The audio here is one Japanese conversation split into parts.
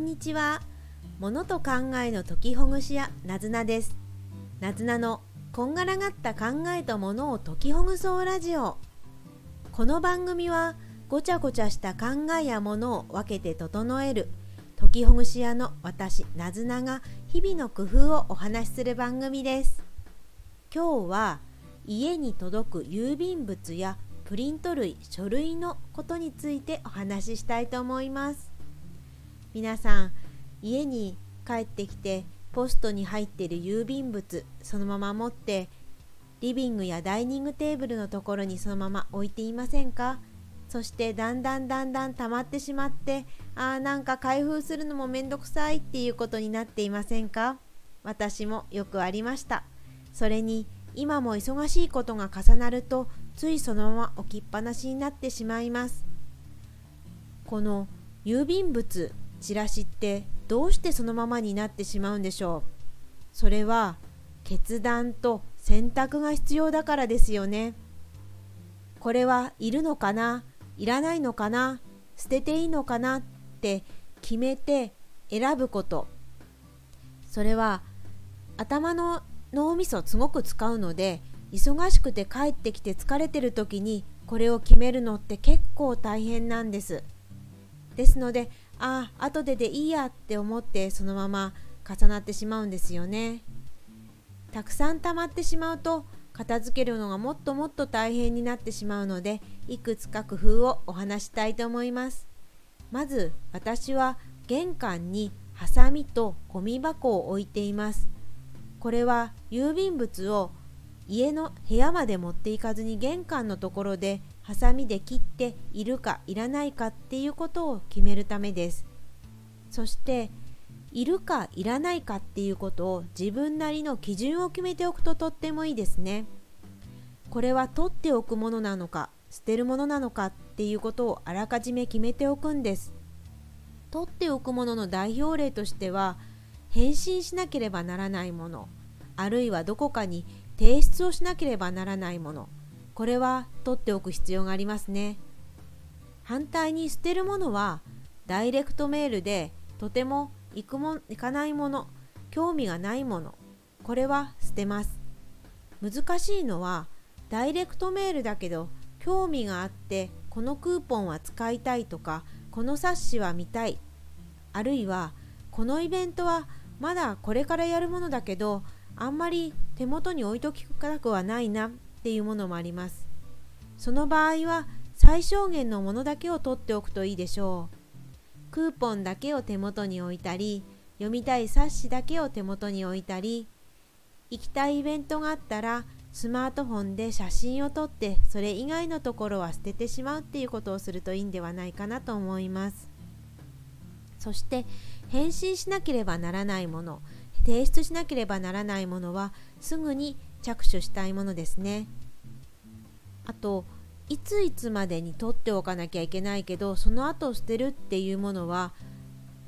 んにちは。物と考えの解きほぐし屋なずなです。なずなのこんがらがった考えとものを解きほぐそうラジオ。この番組はごちゃごちゃした考えやものを分けて整える解きほぐし屋の私なずなが日々の工夫をお話しする番組です。今日は家に届く郵便物やプリント類書類のことについてお話ししたいと思います皆さん家に帰ってきてポストに入ってる郵便物そのまま持ってリビングやダイニングテーブルのところにそのまま置いていませんか？そしてだんだんだんだん溜まってしまってあーなんか開封するのもめんどくさいっていうことになっていませんか？私もよくありました。それに今も忙しいことが重なるとついそのまま置きっぱなしになってしまいます。この郵便物チラシってどうしてそのままになってしまうんでしょう？それは決断と選択が必要だからですよね。これはいるのかな？いらないのかな？捨てていいのかな？って決めて選ぶこと。それは頭の脳みそすごく使うので忙しくて帰ってきて疲れてる時にこれを決めるのって結構大変なんです。ですのでああ後ででいいやって思ってそのまま重なってしまうんですよね。たくさん溜まってしまうと片付けるのがもっともっと大変になってしまうのでいくつか工夫をお話したいと思います。まず私は玄関にハサミとゴミ箱を置いています。これは郵便物を家の部屋まで持っていかずに玄関のところでハサミで切っているかいらないかっていうことを決めるためです。そしているかいらないかっていうことを自分なりの基準を決めておくととってもいいですね。これは取っておくものなのか捨てるものなのかっていうことをあらかじめ決めておくんです。取っておくものの代表例としては返信しなければならないものあるいはどこかに提出をしなければならないものこれは取っておく必要がありますね。反対に捨てるものはダイレクトメールでとても行くも行かないもの興味がないものこれは捨てます。難しいのはダイレクトメールだけど興味があってこのクーポンは使いたいとかこの冊子は見たいあるいはこのイベントはまだこれからやるものだけどあんまり手元に置いときたくはないなっていうものもあります。その場合は最小限のものだけを取っておくといいでしょう。クーポンだけを手元に置いたり読みたい冊子だけを手元に置いたり行きたいイベントがあったらスマートフォンで写真を撮ってそれ以外のところは捨ててしまうっていうことをするといいんではないかなと思います。そして返信しなければならないもの。提出しなければならないものはすぐに着手したいものですね。あといついつまでに取っておかなきゃいけないけどその後捨てるっていうものは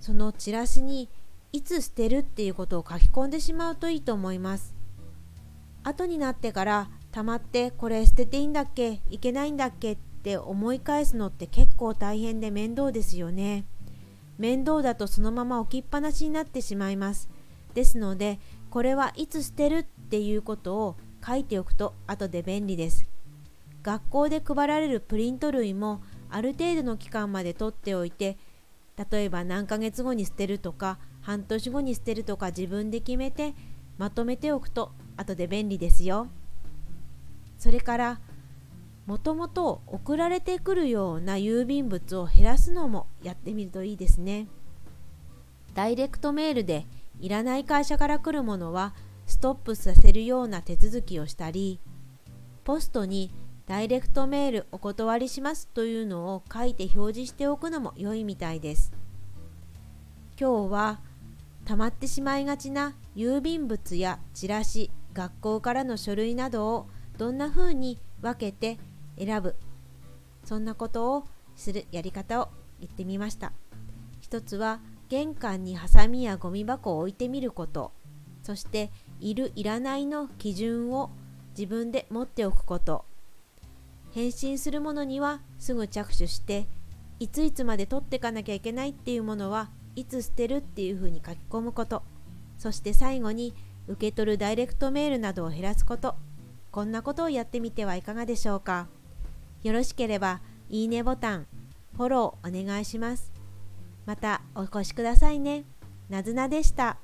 そのチラシにいつ捨てるっていうことを書き込んでしまうといいと思います。後になってからたまってこれ捨てていいんだっけいけないんだっけって思い返すのって結構大変で面倒ですよね。面倒だとそのまま置きっぱなしになってしまいます。ですのでこれはいつ捨てるっていうことを書いておくと後で便利です。学校で配られるプリント類もある程度の期間まで取っておいて例えば何ヶ月後に捨てるとか半年後に捨てるとか自分で決めてまとめておくと後で便利ですよ。それからもともと送られてくるような郵便物を減らすのもやってみるといいですね。ダイレクトメールでいらない会社から来るものはストップさせるような手続きをしたりポストにダイレクトメールお断りしますというのを書いて表示しておくのも良いみたいです。今日は溜まってしまいがちな郵便物やチラシ学校からの書類などをどんな風に分けて選ぶそんなことをするやり方を言ってみました。一つは玄関にハサミやゴミ箱を置いてみること。そしているいらないの基準を自分で持っておくこと。返信するものにはすぐ着手していついつまで取っていかなきゃいけないっていうものはいつ捨てるっていうふうに書き込むこと。そして最後に受け取るダイレクトメールなどを減らすこと。こんなことをやってみてはいかがでしょうか。よろしければいいねボタンフォローお願いします。またお越しくださいねなずなでした。